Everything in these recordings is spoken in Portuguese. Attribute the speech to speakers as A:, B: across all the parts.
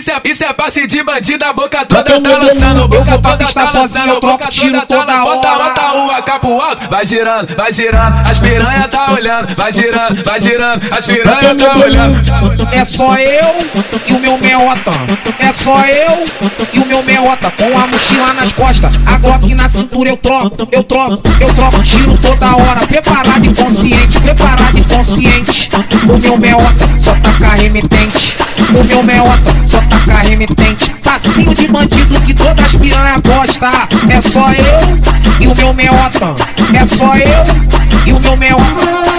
A: Isso é, isso é passe de bandido, a boca toda tá lançando, boca toda tá lançando, boca toda tá lançando. Bota, bota uma capo alto, vai girando, vai girando, as piranha tá olhando, vai girando, vai girando, as piranha tá olhando.
B: É só eu e o meu meota. É só eu e o meu meota. Com a mochila nas costas, a Glock na cintura eu troco, eu troco, eu troco. Tiro toda hora, preparado e consciente, preparado e consciente. O meu meota só taca remetente. O meu meota só taca remetente. Passinho de bandido que todas as piranha gosta. É só eu e o meu meota. É só eu e o meu meota.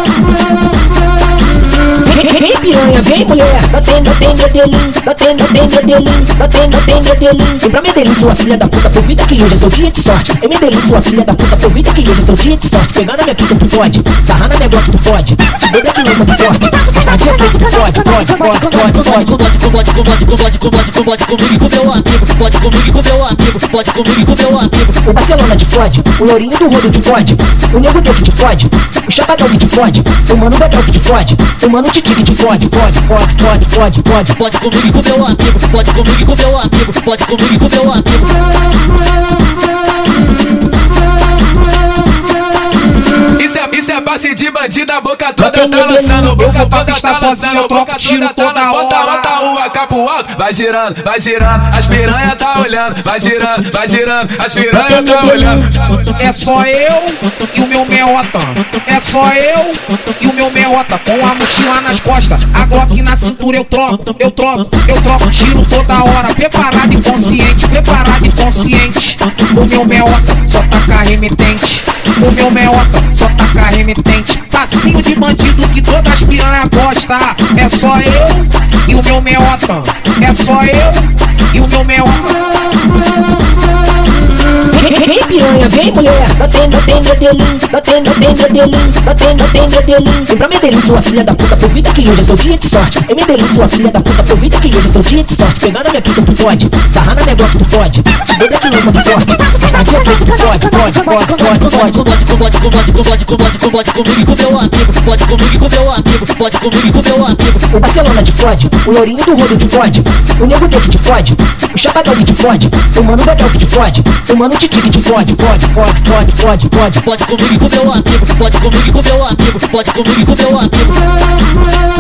C: Vem piranha, vem mulher, não tem, não tem Medellín, não tem, não tem Medellín, não tem, não tem Medellín. Vem pra Medellín, sua filha da puta, aproveita que hoje é seu dia de sorte. Em Medellín, sua filha da puta, aproveita que hoje é seu dia de sorte. Pegar na minha pica tu pode, sarrar na minha glock tu pode. Doida que lança tu pode, mas na dia assim tu pode, pode, pode, pode, pode.
D: Pode comigo, pode comigo, pode comigo com meu amigo, pode comigo com meu amigo, pode comigo com meu amigo.
C: O Barcelona de fode, o Lourinho do Rodo de fode, o Nego Teu que te fode, o Chapadão te fode, o Mano Bedel que te fode, o Mano Titi te fode, fode, fode, fode, fode, fode.
D: Pode comigo com meu amigo, pode comigo com meu amigo, pode comigo com meu amigo.
A: Passe de bandido, a boca toda
B: tenho
A: tá lançando,
B: eu
A: boca
B: vou
A: toda tá
B: sozinho,
A: lançando,
B: eu troco
A: boca
B: tiro
A: toda tá
B: toda
A: lançando. Bota,
B: hora.
A: bota uma capo alto, vai girando, vai girando, as piranha tá olhando, vai girando, vai girando, as piranha tá olhando.
B: É só eu e o meu meota. É só eu e o meu meota. Com a mochila nas costas, a Glock na cintura eu troco, eu troco, eu troco. Tiro toda hora, preparado e consciente, preparado e consciente. O meu meota só taca remetente. O meu meota só taca remetente. Passinho de bandido que todas as piranha gosta. É só eu e o meu meota. É só eu e o meu meota.
C: Vem piranha, vem mulher, tem Medellín, não tem, não tem Medellín, não tem, não tem Medellín. Vem pra Medellín, sua filha da puta, aproveita que hoje é seu dia de sorte. Em Medellín, sua filha da puta, aproveita que hoje é seu dia de sorte. Pegar na minha pica tu pode, sarrar na minha glock tu pode. Pode, pode, pode, pode, pode, pode.
D: Pode, pode, pode, pode, pode, pode, pode pode pode.
C: O Barcelona te fode, o Lourinho do Rodo te fode, o Nego que te fode, o Chapadão te fode, o Mano Bedel que te fode, o Mano Titi te fode, fode, fode, fode, fode, fode.
D: Pode comigo com meu amigo, pode comigo com meu amigo, pode comigo com meu amigo.